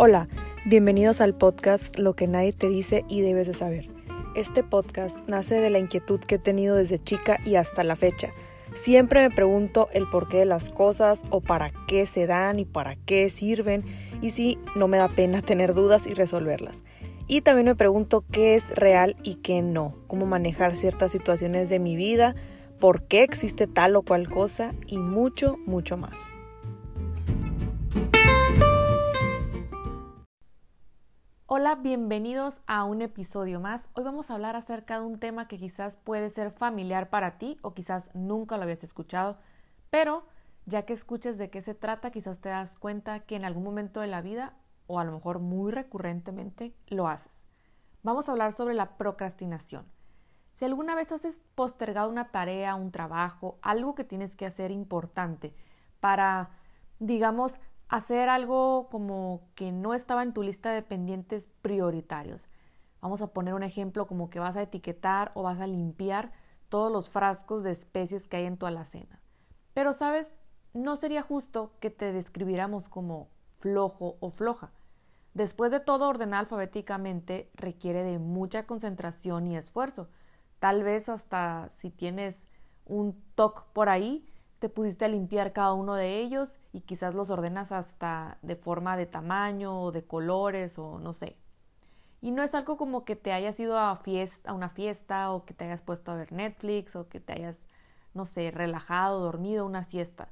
Hola, bienvenidos al podcast Lo que nadie te dice y debes de saber. Este podcast nace de la inquietud que he tenido desde chica y hasta la fecha. Siempre me pregunto el porqué de las cosas o para qué se dan y para qué sirven y si no me da pena tener dudas y resolverlas. Y también me pregunto qué es real y qué no, cómo manejar ciertas situaciones de mi vida, por qué existe tal o cual cosa y mucho, mucho más. Hola, bienvenidos a un episodio más. Hoy vamos a hablar acerca de un tema que quizás puede ser familiar para ti o quizás nunca lo habías escuchado, pero ya que escuches de qué se trata, quizás te das cuenta que en algún momento de la vida o a lo mejor muy recurrentemente lo haces. Vamos a hablar sobre la procrastinación. Si alguna vez has postergado una tarea, un trabajo, algo que tienes que hacer importante para, digamos, hacer algo como que no estaba en tu lista de pendientes prioritarios. Vamos a poner un ejemplo como que vas a etiquetar o vas a limpiar todos los frascos de especies que hay en tu alacena. Pero, ¿sabes? No sería justo que te describiéramos como flojo o floja. Después de todo, ordenar alfabéticamente requiere de mucha concentración y esfuerzo. Tal vez hasta si tienes un TOC por ahí, te pusiste a limpiar cada uno de ellos y quizás los ordenas hasta de forma de tamaño o de colores o no sé. Y no es algo como que te hayas ido a, fiesta, a una fiesta o que te hayas puesto a ver Netflix o que te hayas, no sé, relajado, dormido, una siesta.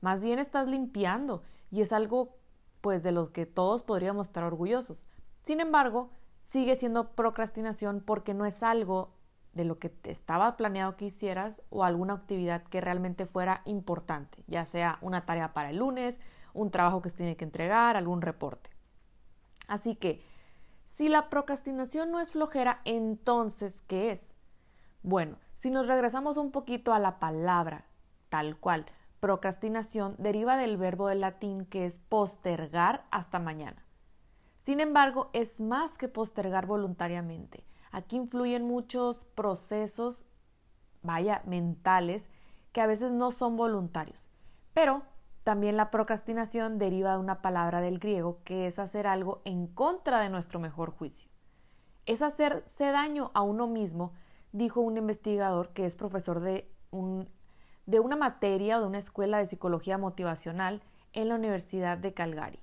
Más bien estás limpiando y es algo pues de lo que todos podríamos estar orgullosos. Sin embargo, sigue siendo procrastinación porque no es algo de lo que estaba planeado que hicieras o alguna actividad que realmente fuera importante, ya sea una tarea para el lunes, un trabajo que se tiene que entregar, algún reporte. Así que, si la procrastinación no es flojera, entonces, ¿qué es? Bueno, si nos regresamos un poquito a la palabra, tal cual, procrastinación deriva del verbo del latín que es postergar hasta mañana. Sin embargo, es más que postergar voluntariamente Aquí influyen muchos procesos, vaya, mentales, que a veces no son voluntarios. Pero también la procrastinación deriva de una palabra del griego que es hacer algo en contra de nuestro mejor juicio. Es hacerse daño a uno mismo, dijo un investigador que es profesor de, un, de una materia o de una escuela de psicología motivacional en la Universidad de Calgary.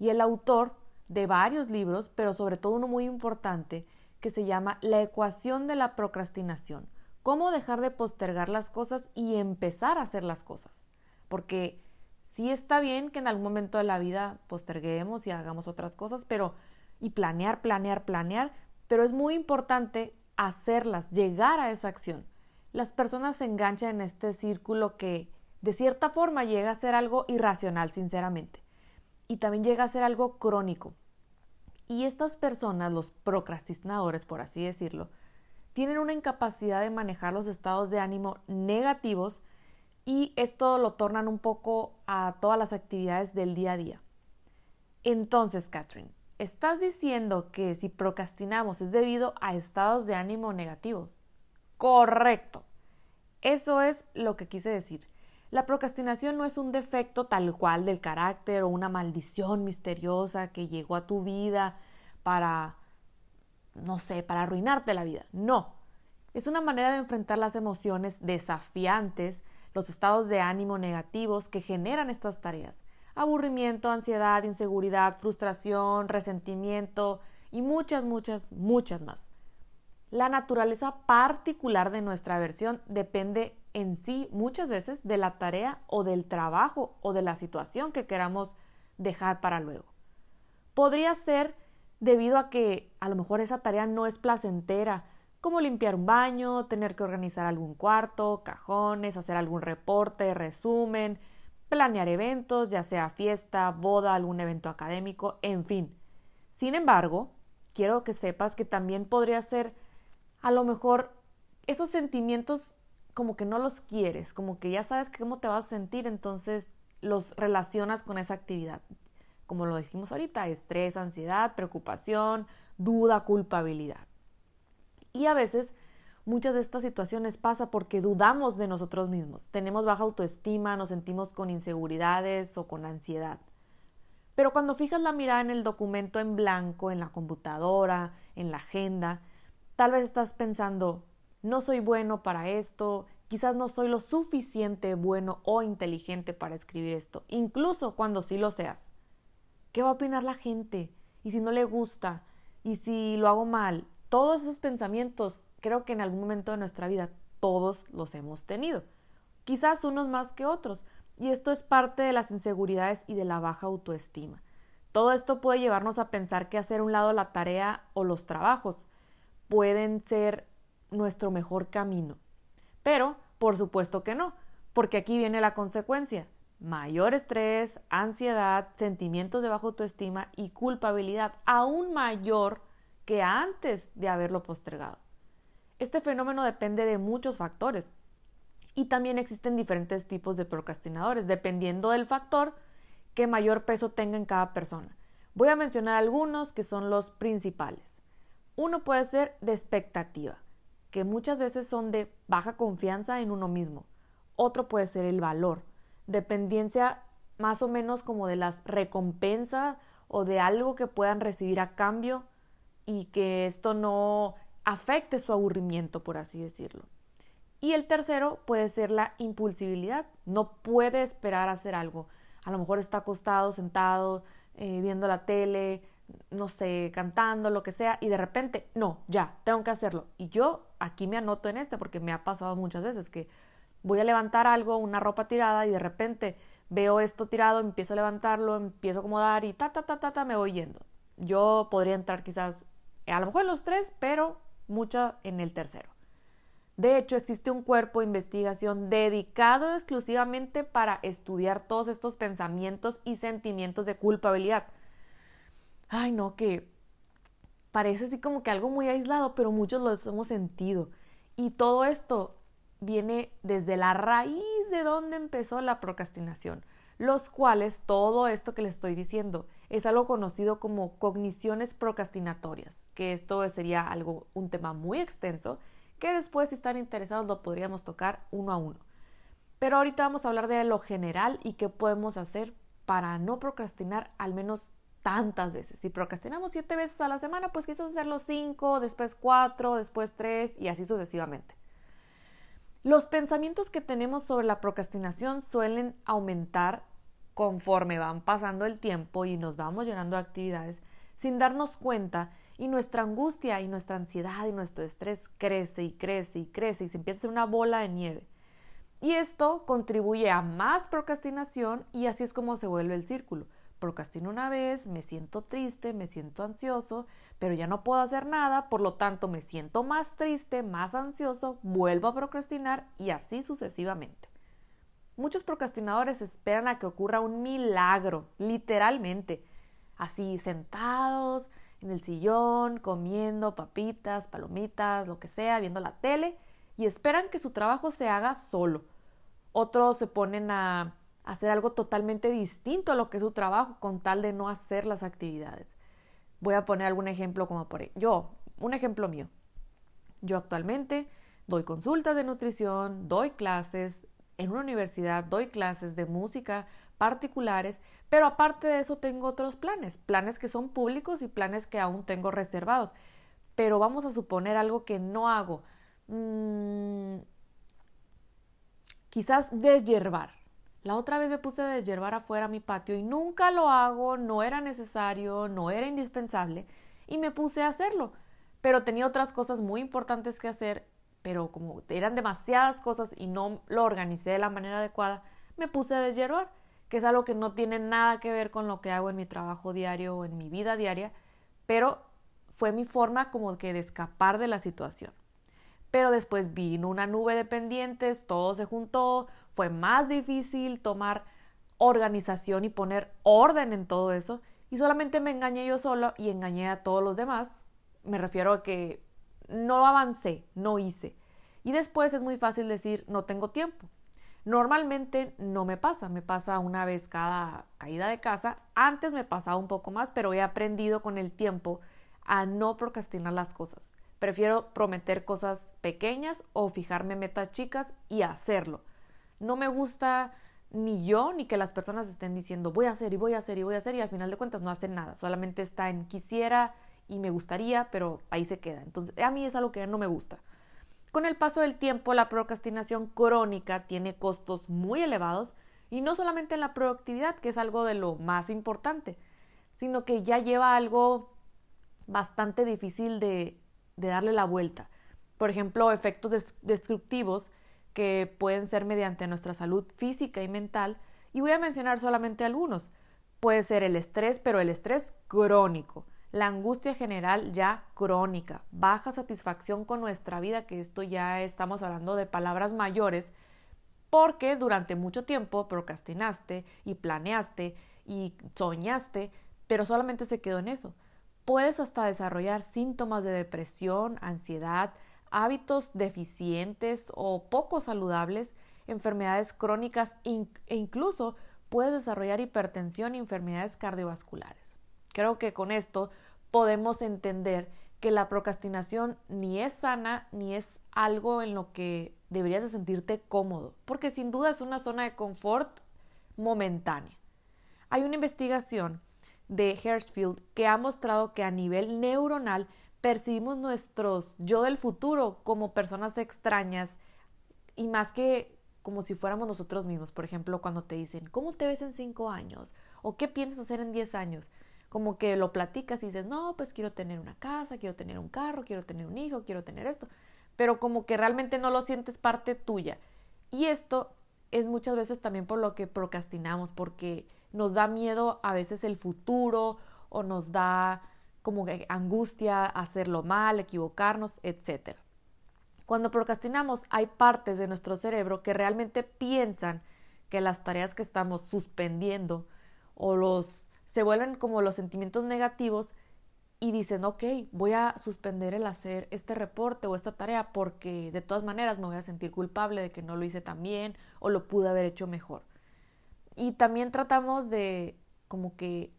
Y el autor de varios libros, pero sobre todo uno muy importante, que se llama La ecuación de la procrastinación. Cómo dejar de postergar las cosas y empezar a hacer las cosas. Porque sí está bien que en algún momento de la vida posterguemos y hagamos otras cosas, pero y planear, planear, planear, pero es muy importante hacerlas, llegar a esa acción. Las personas se enganchan en este círculo que de cierta forma llega a ser algo irracional, sinceramente. Y también llega a ser algo crónico, y estas personas, los procrastinadores, por así decirlo, tienen una incapacidad de manejar los estados de ánimo negativos y esto lo tornan un poco a todas las actividades del día a día. Entonces, Catherine, ¿estás diciendo que si procrastinamos es debido a estados de ánimo negativos? Correcto. Eso es lo que quise decir. La procrastinación no es un defecto tal cual del carácter o una maldición misteriosa que llegó a tu vida para, no sé, para arruinarte la vida. No. Es una manera de enfrentar las emociones desafiantes, los estados de ánimo negativos que generan estas tareas. Aburrimiento, ansiedad, inseguridad, frustración, resentimiento y muchas, muchas, muchas más. La naturaleza particular de nuestra aversión depende en sí muchas veces de la tarea o del trabajo o de la situación que queramos dejar para luego. Podría ser debido a que a lo mejor esa tarea no es placentera, como limpiar un baño, tener que organizar algún cuarto, cajones, hacer algún reporte, resumen, planear eventos, ya sea fiesta, boda, algún evento académico, en fin. Sin embargo, quiero que sepas que también podría ser a lo mejor esos sentimientos como que no los quieres, como que ya sabes cómo te vas a sentir, entonces los relacionas con esa actividad. Como lo dijimos ahorita, estrés, ansiedad, preocupación, duda, culpabilidad. Y a veces muchas de estas situaciones pasa porque dudamos de nosotros mismos, tenemos baja autoestima, nos sentimos con inseguridades o con ansiedad. Pero cuando fijas la mirada en el documento en blanco, en la computadora, en la agenda, tal vez estás pensando, no soy bueno para esto, quizás no soy lo suficiente bueno o inteligente para escribir esto, incluso cuando sí lo seas. ¿Qué va a opinar la gente? ¿Y si no le gusta? ¿Y si lo hago mal? Todos esos pensamientos creo que en algún momento de nuestra vida todos los hemos tenido. Quizás unos más que otros. Y esto es parte de las inseguridades y de la baja autoestima. Todo esto puede llevarnos a pensar que hacer un lado la tarea o los trabajos pueden ser nuestro mejor camino. Pero, por supuesto que no, porque aquí viene la consecuencia. Mayor estrés, ansiedad, sentimientos de baja autoestima y culpabilidad aún mayor que antes de haberlo postergado. Este fenómeno depende de muchos factores y también existen diferentes tipos de procrastinadores, dependiendo del factor que mayor peso tenga en cada persona. Voy a mencionar algunos que son los principales. Uno puede ser de expectativa, que muchas veces son de baja confianza en uno mismo. Otro puede ser el valor, dependencia más o menos como de las recompensas o de algo que puedan recibir a cambio y que esto no afecte su aburrimiento, por así decirlo. Y el tercero puede ser la impulsibilidad. No puede esperar a hacer algo. A lo mejor está acostado, sentado, eh, viendo la tele, no sé, cantando, lo que sea, y de repente, no, ya, tengo que hacerlo. Y yo aquí me anoto en este porque me ha pasado muchas veces que voy a levantar algo, una ropa tirada, y de repente veo esto tirado, empiezo a levantarlo, empiezo a acomodar y ta, ta, ta, ta, ta, me voy yendo. Yo podría entrar quizás, a lo mejor en los tres, pero mucha en el tercero. De hecho, existe un cuerpo de investigación dedicado exclusivamente para estudiar todos estos pensamientos y sentimientos de culpabilidad. Ay, no, que parece así como que algo muy aislado, pero muchos lo hemos sentido. Y todo esto viene desde la raíz de donde empezó la procrastinación, los cuales todo esto que les estoy diciendo es algo conocido como cogniciones procrastinatorias, que esto sería algo, un tema muy extenso, que después si están interesados lo podríamos tocar uno a uno. Pero ahorita vamos a hablar de lo general y qué podemos hacer para no procrastinar al menos tantas veces. Si procrastinamos siete veces a la semana, pues quizás hacerlo cinco, después cuatro, después tres y así sucesivamente. Los pensamientos que tenemos sobre la procrastinación suelen aumentar conforme van pasando el tiempo y nos vamos llenando de actividades sin darnos cuenta y nuestra angustia y nuestra ansiedad y nuestro estrés crece y crece y crece y se empieza a hacer una bola de nieve. Y esto contribuye a más procrastinación y así es como se vuelve el círculo. Procrastino una vez, me siento triste, me siento ansioso, pero ya no puedo hacer nada, por lo tanto me siento más triste, más ansioso, vuelvo a procrastinar y así sucesivamente. Muchos procrastinadores esperan a que ocurra un milagro, literalmente, así sentados en el sillón, comiendo papitas, palomitas, lo que sea, viendo la tele, y esperan que su trabajo se haga solo. Otros se ponen a hacer algo totalmente distinto a lo que es su trabajo con tal de no hacer las actividades. Voy a poner algún ejemplo como por yo, un ejemplo mío. Yo actualmente doy consultas de nutrición, doy clases, en una universidad doy clases de música particulares, pero aparte de eso tengo otros planes, planes que son públicos y planes que aún tengo reservados. Pero vamos a suponer algo que no hago. Mm, quizás deshiervar. La otra vez me puse a deshiervar afuera mi patio y nunca lo hago, no era necesario, no era indispensable y me puse a hacerlo. Pero tenía otras cosas muy importantes que hacer pero como eran demasiadas cosas y no lo organicé de la manera adecuada, me puse a deshiervar, que es algo que no tiene nada que ver con lo que hago en mi trabajo diario o en mi vida diaria, pero fue mi forma como que de escapar de la situación. Pero después vino una nube de pendientes, todo se juntó, fue más difícil tomar organización y poner orden en todo eso, y solamente me engañé yo solo y engañé a todos los demás. Me refiero a que no avancé, no hice. Y después es muy fácil decir, no tengo tiempo. Normalmente no me pasa, me pasa una vez cada caída de casa. Antes me pasaba un poco más, pero he aprendido con el tiempo a no procrastinar las cosas. Prefiero prometer cosas pequeñas o fijarme metas chicas y hacerlo. No me gusta ni yo ni que las personas estén diciendo voy a hacer y voy a hacer y voy a hacer y al final de cuentas no hacen nada, solamente está en quisiera y me gustaría, pero ahí se queda. Entonces, a mí es algo que no me gusta. Con el paso del tiempo, la procrastinación crónica tiene costos muy elevados y no solamente en la productividad, que es algo de lo más importante, sino que ya lleva algo bastante difícil de, de darle la vuelta. Por ejemplo, efectos destructivos que pueden ser mediante nuestra salud física y mental, y voy a mencionar solamente algunos. Puede ser el estrés, pero el estrés crónico, la angustia general ya crónica, baja satisfacción con nuestra vida, que esto ya estamos hablando de palabras mayores, porque durante mucho tiempo procrastinaste y planeaste y soñaste, pero solamente se quedó en eso. Puedes hasta desarrollar síntomas de depresión, ansiedad, hábitos deficientes o poco saludables, enfermedades crónicas e incluso puedes desarrollar hipertensión y enfermedades cardiovasculares. Creo que con esto podemos entender que la procrastinación ni es sana ni es algo en lo que deberías de sentirte cómodo, porque sin duda es una zona de confort momentánea. Hay una investigación de Hersfield que ha mostrado que a nivel neuronal percibimos nuestros yo del futuro como personas extrañas y más que como si fuéramos nosotros mismos. Por ejemplo, cuando te dicen, ¿cómo te ves en cinco años? ¿O qué piensas hacer en diez años? Como que lo platicas y dices, no, pues quiero tener una casa, quiero tener un carro, quiero tener un hijo, quiero tener esto. Pero como que realmente no lo sientes parte tuya. Y esto es muchas veces también por lo que procrastinamos, porque nos da miedo a veces el futuro o nos da como angustia hacerlo mal, equivocarnos, etc. Cuando procrastinamos hay partes de nuestro cerebro que realmente piensan que las tareas que estamos suspendiendo o los se vuelven como los sentimientos negativos y dicen, ok, voy a suspender el hacer este reporte o esta tarea porque de todas maneras me voy a sentir culpable de que no lo hice tan bien o lo pude haber hecho mejor. Y también tratamos de como que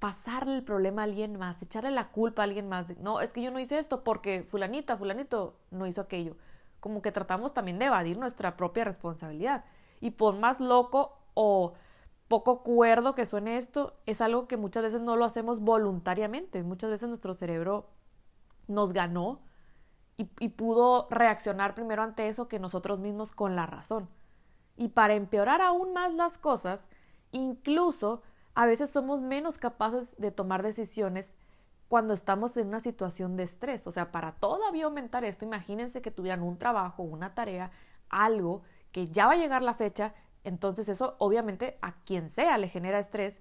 pasarle el problema a alguien más, echarle la culpa a alguien más. no, es que yo no hice esto porque fulanita, fulanito no hizo aquello. Como que tratamos también de evadir nuestra propia responsabilidad. Y por más loco o poco cuerdo que suene esto, es algo que muchas veces no lo hacemos voluntariamente. Muchas veces nuestro cerebro nos ganó y, y, pudo reaccionar primero ante eso que nosotros mismos con la razón. Y para empeorar aún más las cosas, incluso a veces somos menos capaces de tomar decisiones cuando estamos en una situación de estrés. O sea, para todavía aumentar esto, imagínense que tuvieran un trabajo, una tarea, algo que ya va a llegar la fecha entonces eso obviamente a quien sea le genera estrés,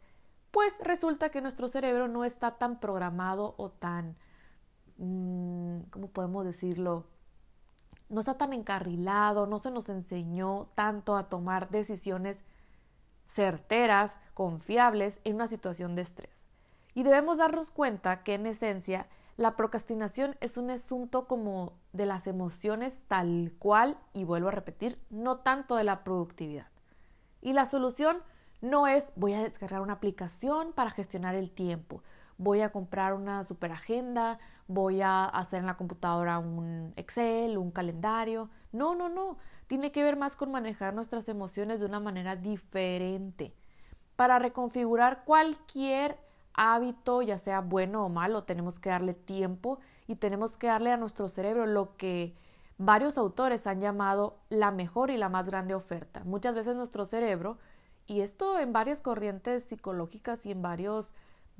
pues resulta que nuestro cerebro no está tan programado o tan, mm, ¿cómo podemos decirlo? No está tan encarrilado, no se nos enseñó tanto a tomar decisiones certeras, confiables en una situación de estrés. Y debemos darnos cuenta que en esencia la procrastinación es un asunto como de las emociones tal cual, y vuelvo a repetir, no tanto de la productividad. Y la solución no es voy a descargar una aplicación para gestionar el tiempo, voy a comprar una super agenda, voy a hacer en la computadora un Excel, un calendario. No, no, no. Tiene que ver más con manejar nuestras emociones de una manera diferente. Para reconfigurar cualquier hábito, ya sea bueno o malo, tenemos que darle tiempo y tenemos que darle a nuestro cerebro lo que varios autores han llamado la mejor y la más grande oferta. Muchas veces nuestro cerebro, y esto en varias corrientes psicológicas y en varios,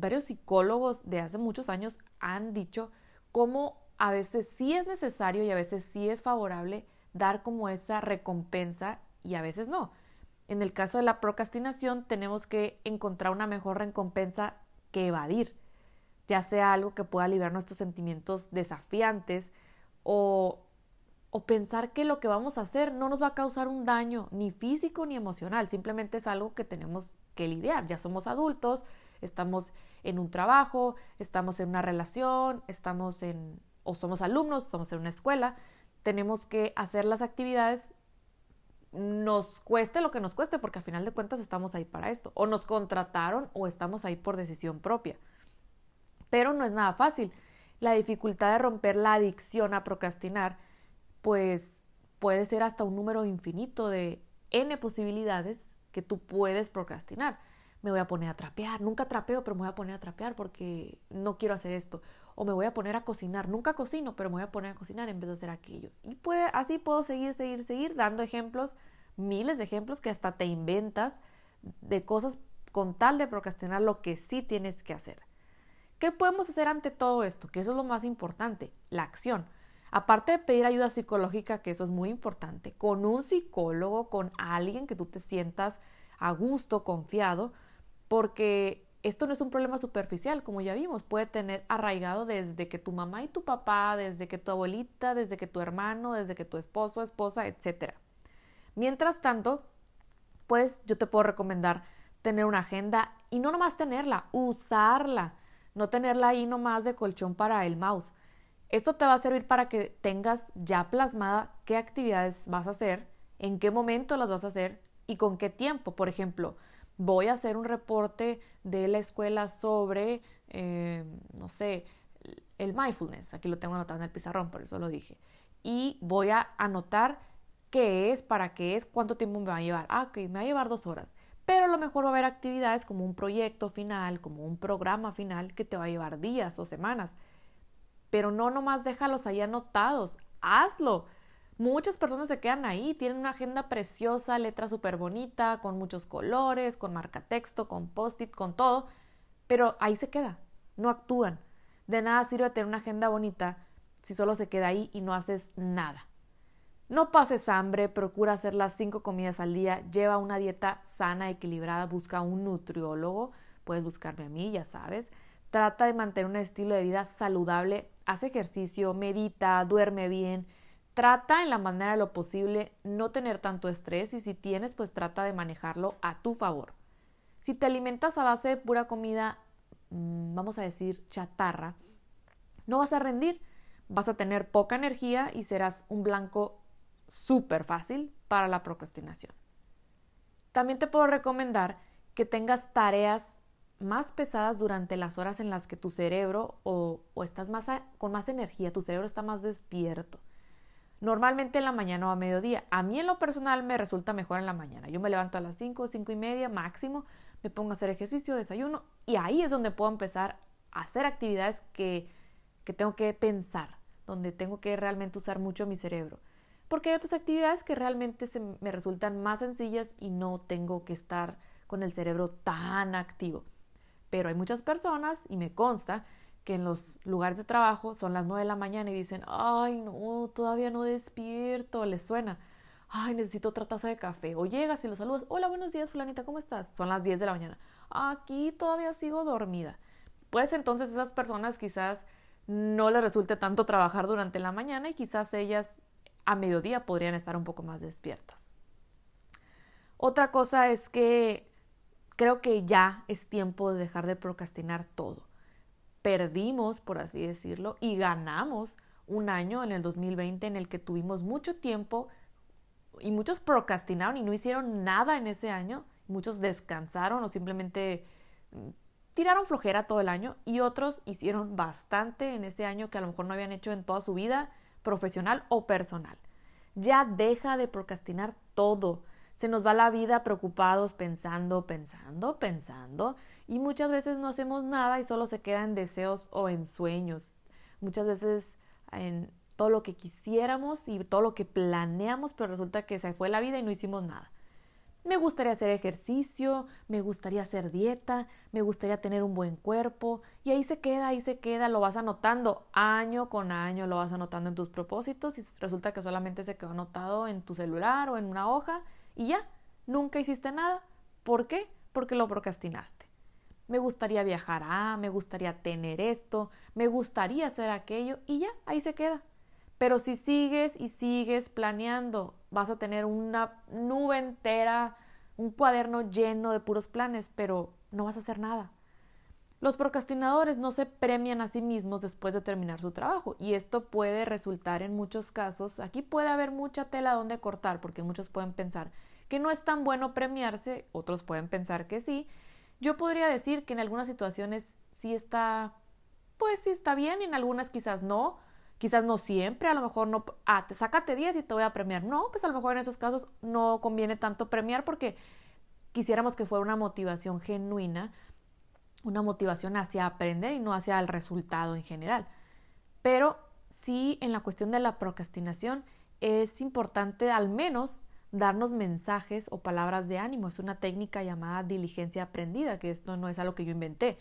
varios psicólogos de hace muchos años han dicho cómo a veces sí es necesario y a veces sí es favorable dar como esa recompensa y a veces no. En el caso de la procrastinación tenemos que encontrar una mejor recompensa que evadir, ya sea algo que pueda aliviar nuestros sentimientos desafiantes o o pensar que lo que vamos a hacer no nos va a causar un daño ni físico ni emocional, simplemente es algo que tenemos que lidiar. Ya somos adultos, estamos en un trabajo, estamos en una relación, estamos en o somos alumnos, estamos en una escuela, tenemos que hacer las actividades nos cueste lo que nos cueste, porque al final de cuentas estamos ahí para esto. O nos contrataron o estamos ahí por decisión propia. Pero no es nada fácil. La dificultad de romper la adicción a procrastinar pues puede ser hasta un número infinito de n posibilidades que tú puedes procrastinar. Me voy a poner a trapear, nunca trapeo, pero me voy a poner a trapear porque no quiero hacer esto. O me voy a poner a cocinar, nunca cocino, pero me voy a poner a cocinar en vez de hacer aquello. Y puede, así puedo seguir, seguir, seguir dando ejemplos, miles de ejemplos que hasta te inventas de cosas con tal de procrastinar lo que sí tienes que hacer. ¿Qué podemos hacer ante todo esto? Que eso es lo más importante, la acción. Aparte de pedir ayuda psicológica, que eso es muy importante, con un psicólogo, con alguien que tú te sientas a gusto, confiado, porque esto no es un problema superficial, como ya vimos, puede tener arraigado desde que tu mamá y tu papá, desde que tu abuelita, desde que tu hermano, desde que tu esposo, esposa, etc. Mientras tanto, pues yo te puedo recomendar tener una agenda y no nomás tenerla, usarla, no tenerla ahí nomás de colchón para el mouse. Esto te va a servir para que tengas ya plasmada qué actividades vas a hacer, en qué momento las vas a hacer y con qué tiempo. Por ejemplo, voy a hacer un reporte de la escuela sobre, eh, no sé, el mindfulness. Aquí lo tengo anotado en el pizarrón, por eso lo dije. Y voy a anotar qué es, para qué es, cuánto tiempo me va a llevar. Ah, ok, me va a llevar dos horas. Pero a lo mejor va a haber actividades como un proyecto final, como un programa final que te va a llevar días o semanas pero no nomás déjalos ahí anotados, hazlo. Muchas personas se quedan ahí, tienen una agenda preciosa, letra súper bonita, con muchos colores, con marcatexto, con post-it, con todo, pero ahí se queda, no actúan. De nada sirve tener una agenda bonita si solo se queda ahí y no haces nada. No pases hambre, procura hacer las cinco comidas al día, lleva una dieta sana, equilibrada, busca un nutriólogo, puedes buscarme a mí, ya sabes. Trata de mantener un estilo de vida saludable haz ejercicio, medita, duerme bien, trata en la manera de lo posible no tener tanto estrés y si tienes, pues trata de manejarlo a tu favor. Si te alimentas a base de pura comida, mm, vamos a decir chatarra, no vas a rendir, vas a tener poca energía y serás un blanco súper fácil para la procrastinación. También te puedo recomendar que tengas tareas más pesadas durante las horas en las que tu cerebro o, estás más con más energía, tu cerebro está más despierto. Normalmente en la mañana o a mediodía. A mí en lo personal me resulta mejor en la mañana. Yo me levanto a las 5, 5 y media máximo, me pongo a hacer ejercicio, desayuno y ahí es donde puedo empezar a hacer actividades que, que tengo que pensar, donde tengo que realmente usar mucho mi cerebro. Porque hay otras actividades que realmente se me resultan más sencillas y no tengo que estar con el cerebro tan activo. Pero hay muchas personas, y me consta, que en los lugares de trabajo son las 9 de la mañana y dicen, ay, no, todavía no despierto, les suena. Ay, necesito otra taza de café. O llegas y los saludas. Hola, buenos días, fulanita, ¿cómo estás? Son las 10 de la mañana. Aquí todavía sigo dormida. Pues entonces esas personas quizás no les resulte tanto trabajar durante la mañana y quizás ellas a mediodía podrían estar un poco más despiertas. Otra cosa es que creo que ya es tiempo de dejar de procrastinar todo. Perdimos, por así decirlo, y ganamos un año en el 2020 en el que tuvimos mucho tiempo y muchos procrastinaron y no hicieron nada en ese año. Muchos descansaron o simplemente mm, tiraron flojera todo el año y otros hicieron bastante en ese año que a lo mejor no habían hecho en toda su vida profesional o personal. Ya deja de procrastinar todo. Se nos va la vida preocupados, pensando, pensando, pensando, y muchas veces no hacemos nada y solo se queda en deseos o en sueños. Muchas veces en todo lo que quisiéramos y todo lo que planeamos, pero resulta que se fue la vida y no hicimos nada. Me gustaría hacer ejercicio, me gustaría hacer dieta, me gustaría tener un buen cuerpo y ahí se queda, ahí se queda, lo vas anotando año con año, lo vas anotando en tus propósitos y resulta que solamente se quedó anotado en tu celular o en una hoja y ya, nunca hiciste nada. ¿Por qué? Porque lo procrastinaste. Me gustaría viajar, ah, me gustaría tener esto, me gustaría hacer aquello y ya, ahí se queda. Pero si sigues y sigues planeando, vas a tener una nube entera, un cuaderno lleno de puros planes, pero no vas a hacer nada. Los procrastinadores no se premian a sí mismos después de terminar su trabajo y esto puede resultar en muchos casos, aquí puede haber mucha tela donde cortar porque muchos pueden pensar que no es tan bueno premiarse, otros pueden pensar que sí. Yo podría decir que en algunas situaciones sí está, pues sí está bien en algunas quizás no, quizás no siempre, a lo mejor no, ah, te sácate 10 y te voy a premiar. No, pues a lo mejor en esos casos no conviene tanto premiar porque quisiéramos que fuera una motivación genuina, una motivación hacia aprender y no hacia el resultado en general. Pero sí, en la cuestión de la procrastinación, es importante al menos darnos mensajes o palabras de ánimo. Es una técnica llamada diligencia aprendida, que esto no es algo que yo inventé.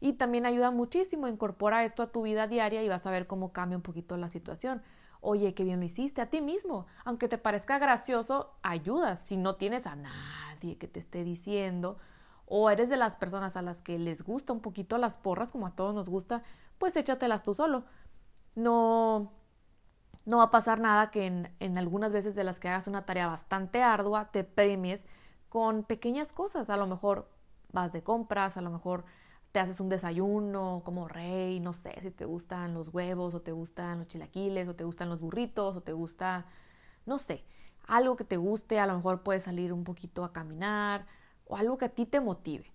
Y también ayuda muchísimo, incorpora esto a tu vida diaria y vas a ver cómo cambia un poquito la situación. Oye, qué bien lo hiciste a ti mismo. Aunque te parezca gracioso, ayuda. Si no tienes a nadie que te esté diciendo, o eres de las personas a las que les gusta un poquito las porras, como a todos nos gusta, pues échatelas tú solo. No, no va a pasar nada que en, algunas veces de las que hagas una tarea bastante ardua te premies con pequeñas cosas. A lo mejor vas de compras, a lo mejor te haces un desayuno como rey, no sé si te gustan los huevos o te gustan los chilaquiles o te gustan los burritos o te gusta, no sé, algo que te guste, a lo mejor puedes salir un poquito a caminar o algo que a ti te motive.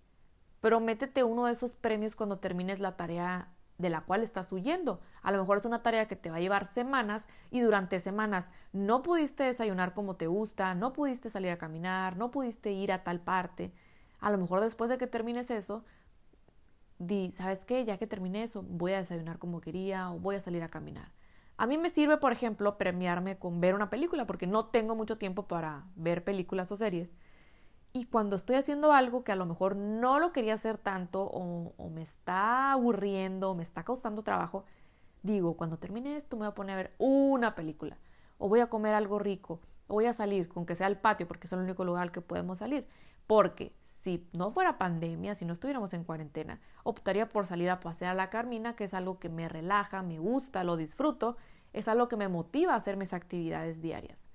Pero métete uno de esos premios cuando termines la tarea de la cual estás huyendo. A lo mejor es una tarea que te va a llevar semanas y durante semanas no pudiste desayunar como te gusta, no pudiste salir a caminar, no pudiste ir a tal parte. A lo mejor después de que termines eso, di, ¿sabes qué? Ya que terminé eso, voy a desayunar como quería o voy a salir a caminar. A mí me sirve, por ejemplo, premiarme con ver una película porque no tengo mucho tiempo para ver películas o series. Y cuando estoy haciendo algo que a lo mejor no lo quería hacer tanto o, me está aburriendo o me está causando trabajo, digo, cuando termine esto me voy a poner a ver una película o voy a comer algo rico o voy a salir, con que sea al patio porque es el único lugar al que podemos salir. Porque si no fuera pandemia, si no estuviéramos en cuarentena, optaría por salir a pasear a la Carmina, que es algo que me relaja, me gusta, lo disfruto, es algo que me motiva a hacer mis actividades diarias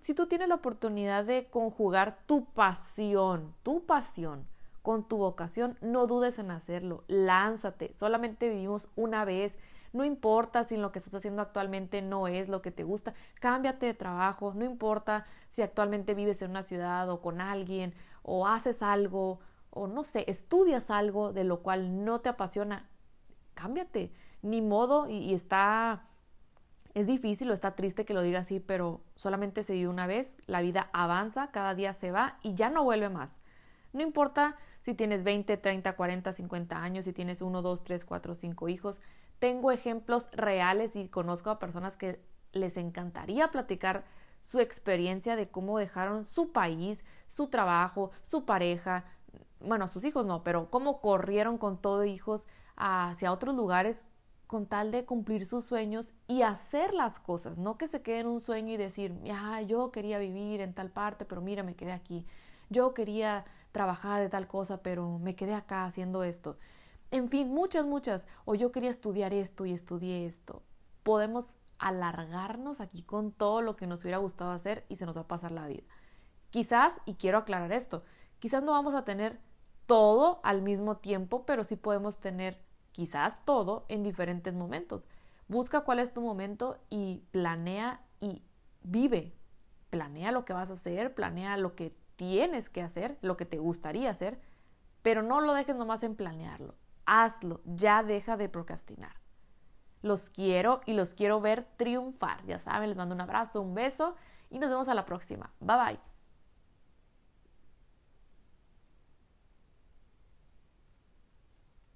si tú tienes la oportunidad de conjugar tu pasión, tu pasión con tu vocación, no dudes en hacerlo, lánzate, solamente vivimos una vez, no importa si lo que estás haciendo actualmente no es lo que te gusta, cámbiate de trabajo, no importa si actualmente vives en una ciudad o con alguien o haces algo o no sé, estudias algo de lo cual no te apasiona, cámbiate, ni modo y está es difícil o está triste que lo diga así, pero solamente se vive una vez, la vida avanza, cada día se va y ya no vuelve más. No importa si tienes 20, 30, 40, 50 años, si tienes 1, 2, 3, 4, 5 hijos. Tengo ejemplos reales y conozco a personas que les encantaría platicar su experiencia de cómo dejaron su país, su trabajo, su pareja, bueno, sus hijos no, pero cómo corrieron con todo hijos hacia otros lugares con tal de cumplir sus sueños y hacer las cosas, no que se quede en un sueño y decir, ah, yo quería vivir en tal parte, pero mira, me quedé aquí. Yo quería trabajar de tal cosa, pero me quedé acá haciendo esto. En fin, muchas, muchas. O yo quería estudiar esto y estudié esto. Podemos alargarnos aquí con todo lo que nos hubiera gustado hacer y se nos va a pasar la vida. Quizás, y quiero aclarar esto, quizás no vamos a tener todo al mismo tiempo, pero sí podemos tener quizás todo en diferentes momentos. Busca cuál es tu momento y planea y vive. Planea lo que vas a hacer, planea lo que tienes que hacer, lo que te gustaría hacer, pero no lo dejes nomás en planearlo. Hazlo, ya deja de procrastinar. Los quiero y los quiero ver triunfar. Ya saben, les mando un abrazo, un beso y nos vemos a la próxima. Bye bye.